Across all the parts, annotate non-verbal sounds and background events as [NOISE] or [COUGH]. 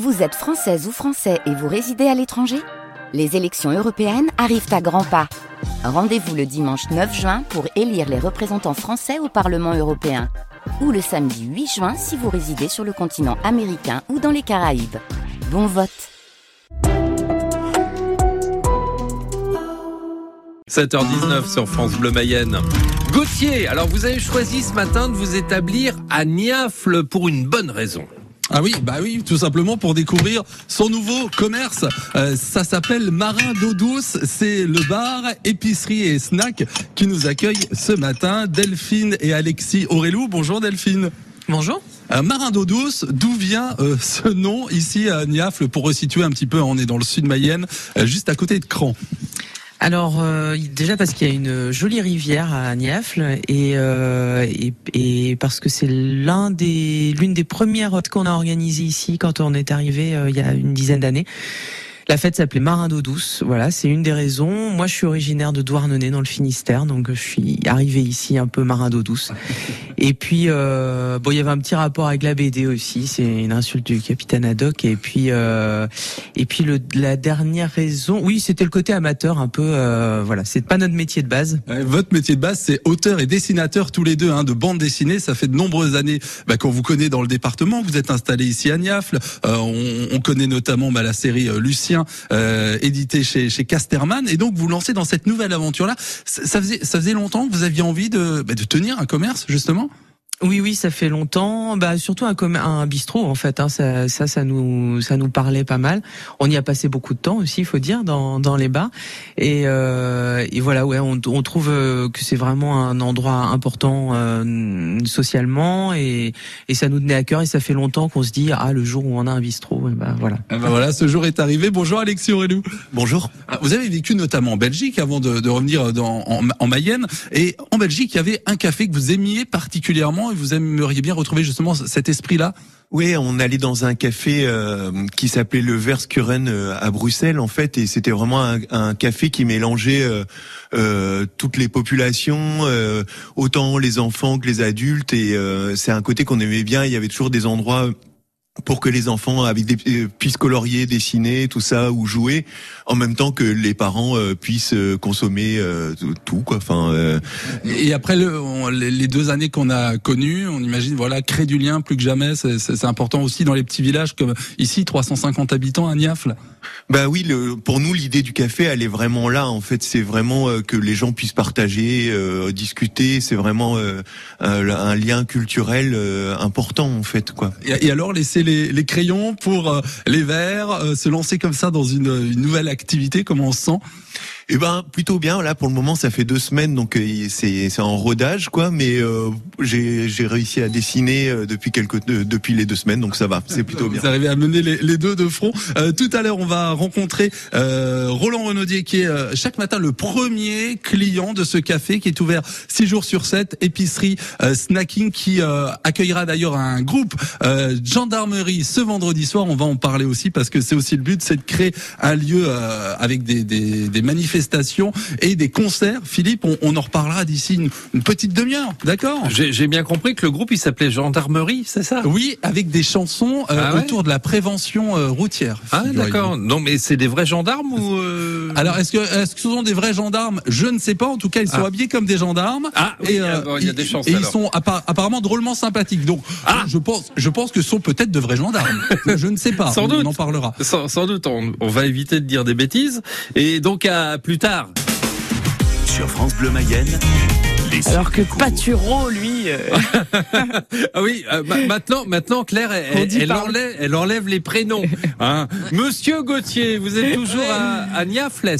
Vous êtes française ou français et vous résidez à l'étranger? Les élections européennes arrivent à grands pas. Rendez-vous le dimanche 9 juin pour élire les représentants français au Parlement européen. Ou le samedi 8 juin si vous résidez sur le continent américain ou dans les Caraïbes. Bon vote 7h19 sur France Bleu Mayenne. Gauthier, alors vous avez choisi ce matin de vous établir à Niafle pour une bonne raison. Ah oui, bah oui, tout simplement pour découvrir son nouveau commerce. Euh, ça s'appelle Marin d'eau douce. C'est le bar, épicerie et snack qui nous accueille ce matin. Delphine et Alexis Aurélou. Bonjour Delphine. Bonjour. Euh, Marin d'eau douce, d'où vient euh, ce nom ici à Niafle? Pour resituer un petit peu, on est dans le sud Mayenne, euh, juste à côté de Cran. Alors euh, déjà parce qu'il y a une jolie rivière à Niafle et, euh, et, parce que c'est l'un des l'une des premières qu'on a organisées ici quand on est arrivé euh, il y a une dizaine d'années. La fête s'appelait Marin d'eau douce. Voilà, c'est une des raisons. Moi, je suis originaire de Douarnenez dans le Finistère, donc je suis arrivé ici un peu marin d'eau douce. [LAUGHS] Et puis, euh, bon, il y avait un petit rapport avec la BD aussi. C'est une insulte du capitaine Haddock. Et puis, euh, et puis le, la dernière raison, oui, c'était le côté amateur, un peu. Euh, voilà, c'est pas notre métier de base. Votre métier de base, c'est auteur et dessinateur tous les deux hein, de bande dessinée. Ça fait de nombreuses années bah, qu'on vous connaît dans le département. Vous êtes installé ici à Niafle. Euh, on, on connaît notamment bah, la série euh, Euh, éditée chez, chez Casterman. Et donc vous lancez dans cette nouvelle aventure-là. Ça faisait, ça faisait longtemps que vous aviez envie de, bah, de tenir un commerce justement? Oui, oui, ça fait longtemps. Bah, surtout un, un bistrot, en fait. Hein, ça, ça, ça nous, ça nous parlait pas mal. On y a passé beaucoup de temps aussi, il faut dire, dans, dans les bars. Et, euh, et voilà, ouais, on, on trouve euh, que c'est vraiment un endroit important euh, socialement, et, et ça nous tenait à cœur. Et ça fait longtemps qu'on se dit, ah, le jour où on a un bistrot, et ben voilà. Ah bah voilà, ce jour est arrivé. Bonjour Alexis Aurélou. Bonjour. Ah, Vous avez vécu notamment en Belgique avant de, de revenir dans, en, en Mayenne. Et Belgique, il y avait un café que vous aimiez particulièrement et vous aimeriez bien retrouver justement cet esprit-là? Oui, on allait dans un café euh, qui s'appelait le Verskuren euh, à Bruxelles en fait, et c'était vraiment un, café qui mélangeait euh, euh, toutes les populations, autant les enfants que les adultes, et c'est un côté qu'on aimait bien. Il y avait toujours des endroits pour que les enfants avec des euh, puissent colorier, dessiner, tout ça ou jouer, en même temps que les parents euh, puissent euh, consommer euh, tout quoi. Enfin, euh, Et après le, on- les deux années qu'on a connues, on imagine voilà créer du lien plus que jamais. C'est- important aussi dans les petits villages comme ici, 350 habitants à Niafle. Bah oui, le, pour nous l'idée du café, elle est vraiment là. En fait, c'est vraiment que les gens puissent partager, discuter. C'est vraiment un, un lien culturel important en fait, quoi. Et, et alors les crayons pour euh, les verres, euh, se lancer comme ça dans une, une nouvelle activité. Comment on se sent? Eh ben plutôt bien. Là pour le moment, ça fait deux semaines, donc euh, c'est c'est en rodage, quoi. Mais euh, j'ai j'ai réussi à dessiner euh, depuis quelques de- depuis les deux semaines, donc ça va. C'est plutôt bien. Vous arrivez à mener les, deux de front. Euh, tout à l'heure, on va rencontrer euh, Roland Renaudier, qui est euh, chaque matin le premier client de ce café, qui est ouvert six jours sur 7, épicerie euh, snacking, qui euh, accueillera d'ailleurs un groupe euh, gendarmerie ce vendredi soir. On va en parler aussi parce que c'est aussi le but, c'est de créer un lieu euh, avec des, des, des manifestations et des concerts. Philippe, on, on en reparlera d'ici une, une petite demi-heure, d'accord? J'ai bien compris que le groupe il s'appelait Gendarmerie, c'est ça? Oui, avec des chansons euh, Ah ouais? autour de la prévention euh, routière. Ah d'accord. Non mais c'est des vrais gendarmes ou euh... Alors, est-ce que, est-ce que ce sont des vrais gendarmes? Je ne sais pas. En tout cas, ils sont Ah. habillés comme des gendarmes. Ah, oui, ah, bon, il y a ils- des chances, Et ils alors. sont appa- apparemment drôlement sympathiques. Donc, Ah. je pense, je pense que ce sont peut-être de vrais gendarmes. [LAUGHS] je ne sais pas. Sans on, doute. on en parlera. sans, sans doute, on, on va éviter de dire des bêtises. Et donc à plus tard. Sur France Bleu Mayenne, les Alors que. Paturo, lui, euh, [LAUGHS] Ah oui, euh, ma- maintenant, maintenant Claire, elle, enlève, elle enlève les prénoms. Hein. Monsieur Gauthier, vous êtes toujours à, à Niafles.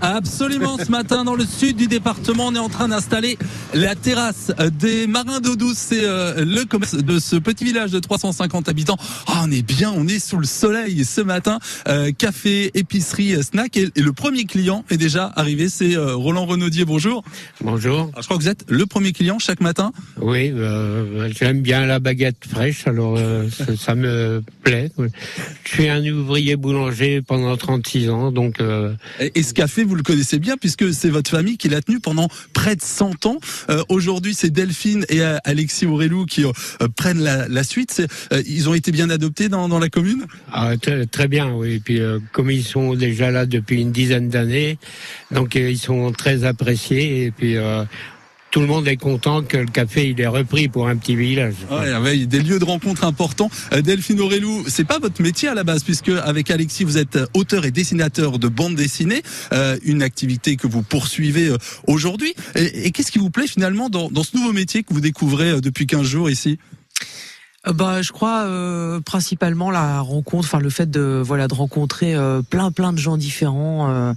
Absolument. Ce matin, dans le sud du département, on est en train d'installer la terrasse des Marins d'eau douce. C'est euh, le commerce de ce petit village de 350 habitants. Ah, on est bien, on est sous le soleil ce matin. Euh, café, épicerie, snack. Et, et le premier client est déjà arrivé. C'est euh, Roland Renaudier. Bonjour. Bonjour. Alors, je crois que vous êtes le premier client chaque matin. Oui, euh, j'aime bien la baguette fraîche, alors euh, [LAUGHS] ça, ça me plaît. Je suis un ouvrier boulanger pendant 36 ans, donc euh, Et, ce café, vous le connaissez bien puisque c'est votre famille qui l'a tenu pendant près de 100 ans. Euh, Aujourd'hui, c'est Delphine et euh, Alexis Aurélou qui euh, prennent la, la suite. Ils ont été bien adoptés dans, dans la commune? Ah, très, très bien, oui. Et puis euh, comme ils sont déjà là depuis une dizaine d'années, donc ils sont très appréciés. Et puis euh, tout le monde est content que le café il est repris pour un petit village. Ouais, avec des lieux de rencontre importants. Euh, Delphine Aurélou, c'est pas votre métier à la base, puisque avec Alexis, vous êtes euh, auteur et dessinateur de bande dessinée, euh, une activité que vous poursuivez aujourd'hui. Et, et qu'est-ce qui vous plaît finalement dans, dans ce nouveau métier que vous découvrez depuis 15 jours ici? Bah, je crois euh, principalement la rencontre, enfin le fait de voilà de rencontrer euh, plein plein de gens différents euh,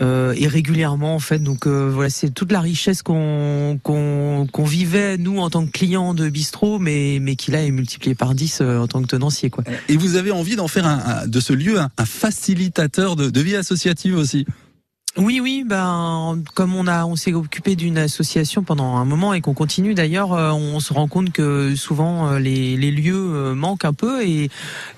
et régulièrement en fait. Donc euh, voilà, c'est toute la richesse qu'on qu'on qu'on vivait nous en tant que clients de bistrot, mais mais qui là est multipliée par 10 euh, en tant que tenancier quoi. Et vous avez envie d'en faire un, un- de ce lieu un, un facilitateur de, de vie associative aussi? Oui, oui, ben comme on a, on s'est occupé d'une association pendant un moment et qu'on continue d'ailleurs, euh, on se rend compte que souvent euh, les, les lieux euh, manquent un peu et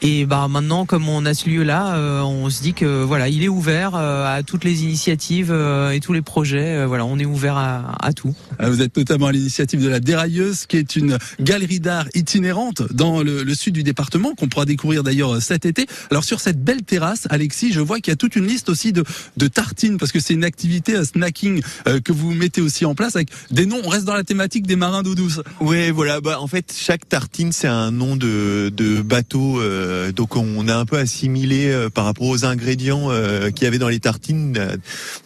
et bah maintenant comme on a ce lieu-là, on se dit que voilà, il est ouvert à toutes les initiatives et tous les projets. Voilà, on est ouvert à, à tout. Euh, Vous êtes notamment à l'initiative de la Dérailleuse, qui est une galerie d'art itinérante dans le, le sud du département, qu'on pourra découvrir d'ailleurs cet été. Alors sur cette belle terrasse, Alexis, je vois qu'il y a toute une liste aussi de, de tartines, parce que c'est une activité euh, snacking euh, que vous mettez aussi en place avec des noms. On reste dans la thématique des marins d'eau douce. Ouais, voilà. Bah, en fait, chaque tartine, c'est un nom de, de bateau. euh, donc, on a un peu assimilé euh, par rapport aux ingrédients euh, qu'il y avait dans les tartines. Euh,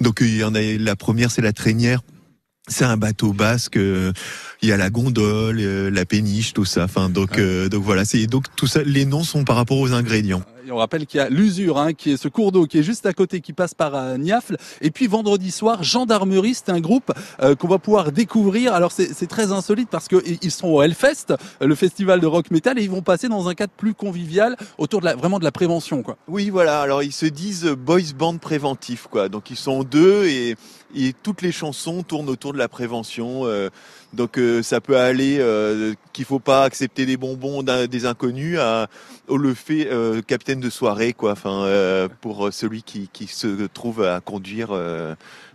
Donc, il y en a. La première, c'est la traînière. C'est un bateau basque. Il y a la gondole, la péniche, tout ça. Enfin, donc, euh, donc voilà. C'est donc tout ça. Les noms sont par rapport aux ingrédients. On rappelle qu'il y a l'usure, hein, qui est ce cours d'eau qui est juste à côté, qui passe par euh, Niafle. Et puis vendredi soir, Gendarmerie, c'est un groupe euh, qu'on va pouvoir découvrir. Alors c'est très insolite parce que ils sont au Hellfest, le festival de rock metal, et ils vont passer dans un cadre plus convivial autour de la, vraiment de la prévention, quoi. Oui, voilà. Alors ils se disent boys band préventif, quoi. Donc ils sont deux et, toutes les chansons tournent autour de la prévention. euh, donc euh, ça peut aller qu'il faut pas accepter des bonbons des inconnus au le fait euh, de soirée, quoi. Enfin euh, pour celui qui, qui se trouve à conduire euh,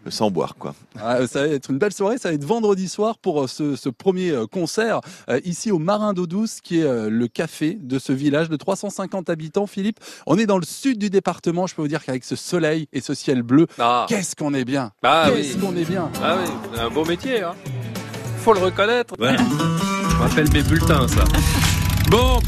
sans boire, quoi. Ah, ça va être une belle soirée, ça va être vendredi soir pour euh, ce, ce premier euh, concert euh, ici au Marin d'eau douce, qui est euh, le café de ce village de 350 habitants. Philippe, on est dans le sud du département. Je peux vous dire qu'avec ce soleil et ce ciel bleu, Ah, qu'est-ce qu'on est bien ah Qu'est-ce oui, qu'on est bien ah oui, c'est un beau métier. Hein. Faut le reconnaître. Ouais. Je rappelle mes bulletins, ça. Bon.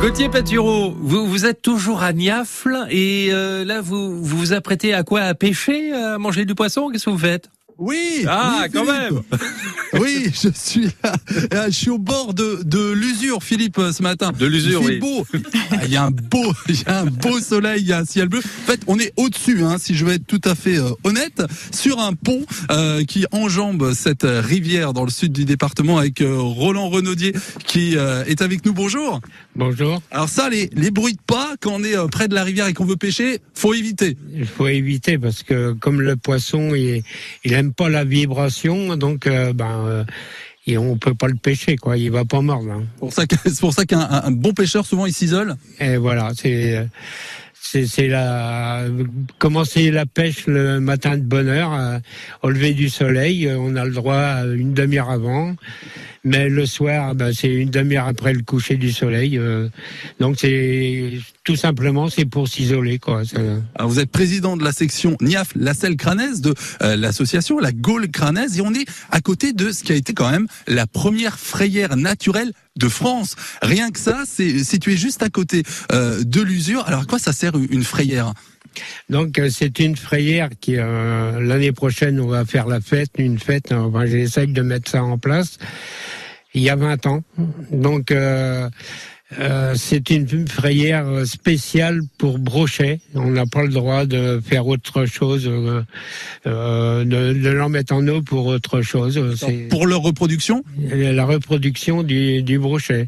Gauthier Patureau, vous, vous êtes toujours à Niafle et euh, là vous, vous vous apprêtez à quoi? À pêcher À manger du poisson? Qu'est-ce que vous faites? Oui Ah, oui, quand Philippe. même [LAUGHS] Oui, je suis là. Euh, Je suis au bord de, de l'usure, Philippe, euh, ce matin. De l'usure, oui. beau. Ah, Il y a un beau, [LAUGHS] il y a un beau soleil, il y a un ciel bleu. En fait, on est au-dessus, hein, si je veux être tout à fait euh, honnête, sur un pont euh, qui enjambe cette rivière dans le sud du département avec euh, Roland Renaudier qui euh, est avec nous. Bonjour. Bonjour. Alors ça, les, les bruits de pas, quand on est euh, près de la rivière et qu'on veut pêcher, faut éviter. Il faut éviter parce que comme le poisson, il, il aime pas la vibration, donc euh, ben euh, et on peut pas le pêcher, quoi. Il va pas mordre. hein. Pour ça C'est pour ça qu'un un- un bon pêcheur, souvent, il s'isole. Et voilà, c'est c'est c'est la commencer la pêche le matin de bonne heure euh, au lever du soleil. euh, On a le droit une demi-heure avant, mais le soir, ben, c'est une demi-heure après le coucher du soleil. euh, donc c'est tout simplement c'est pour s'isoler, quoi. Vous êtes président de la section NIAF, la selle crânaise de euh, l'association, la Gaule crânaise, et on est à côté de ce qui a été quand même la première frayère naturelle de France. Rien que ça, c'est situé juste à côté euh, de l'usure. Alors à quoi ça sert une frayère? Donc euh, c'est une frayère qui euh, l'année prochaine on va faire la fête, une fête. hein, Enfin, j'essaye de mettre ça en place. Il y a 20 ans. Donc euh, euh, c'est une frayère spéciale pour brochet. On n'a pas le droit de faire autre chose, euh, euh, de, de l'en mettre en eau pour autre chose. Pour leur reproduction? La reproduction du, du brochet.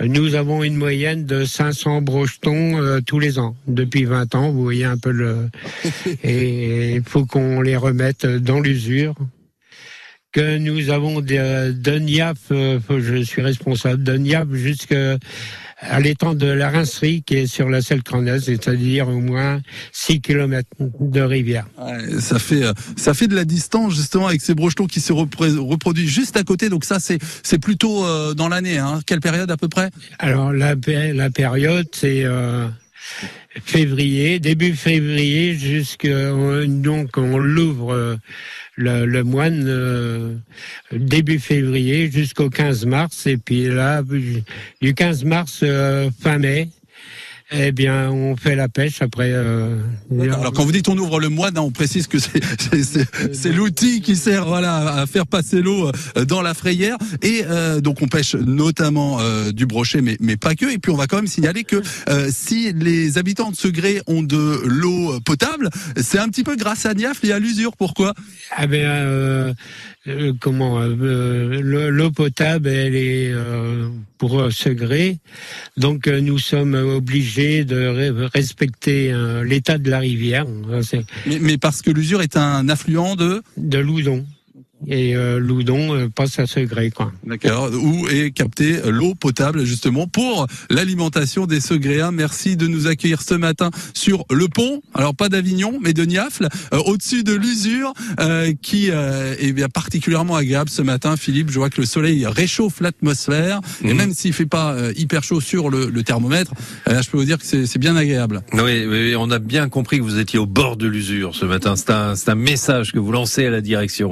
Nous avons une moyenne de 500 brochetons tous les ans. Depuis 20 ans, vous voyez un peu le... [LAUGHS] Et il faut qu'on les remette dans l'usure, que nous avons de, de Niaf, euh, je suis responsable de Niaf jusqu'à l'étang de la Rincerie qui est sur la selle crâneuse, c'est-à-dire au moins 6 km de rivière. Ouais, ça fait euh, ça fait de la distance justement avec ces brochetons qui se reproduisent juste à côté. Donc ça c'est c'est plutôt euh, dans l'année. Hein. Quelle période à peu près? Alors la, la période c'est euh, février, début février jusque donc on l'ouvre le, le moine euh, début février jusqu'au 15 mars. Et puis là du 15 mars euh, fin mai eh bien on fait la pêche après euh, Alors quand vous dites on ouvre le moine, hein, on précise que [LAUGHS] c'est l'outil qui sert voilà à faire passer l'eau euh, dans la frayère. Et euh, donc on pêche notamment euh, du brochet mais mais pas que. Et puis on va quand même signaler que si les habitants de Segré ont de l'eau potable, c'est un petit peu grâce à Niafle et à l'usure. Pourquoi? Ah ben comment le- l'eau potable elle est pour Segré donc nous sommes obligés de re- respecter euh, l'état de la rivière. Mais parce que l'usure est un affluent de de Loudon et euh, Loudon euh, passe à Segré quoi. D'accord. Où est captée l'eau potable justement pour l'alimentation des Segréens. Merci de nous accueillir ce matin sur le pont. Alors pas d'Avignon, mais de Niafle, euh, au-dessus de l'usure, euh, qui euh, est bien particulièrement agréable ce matin. Philippe, je vois que le soleil réchauffe l'atmosphère et Mhm. même s'il fait pas euh, hyper chaud sur le, le thermomètre, euh, là, je peux vous dire que c'est c'est bien agréable. Oui, oui, on a bien compris que vous étiez au bord de l'usure ce matin. C'est un, c'est un message que vous lancez à la direction.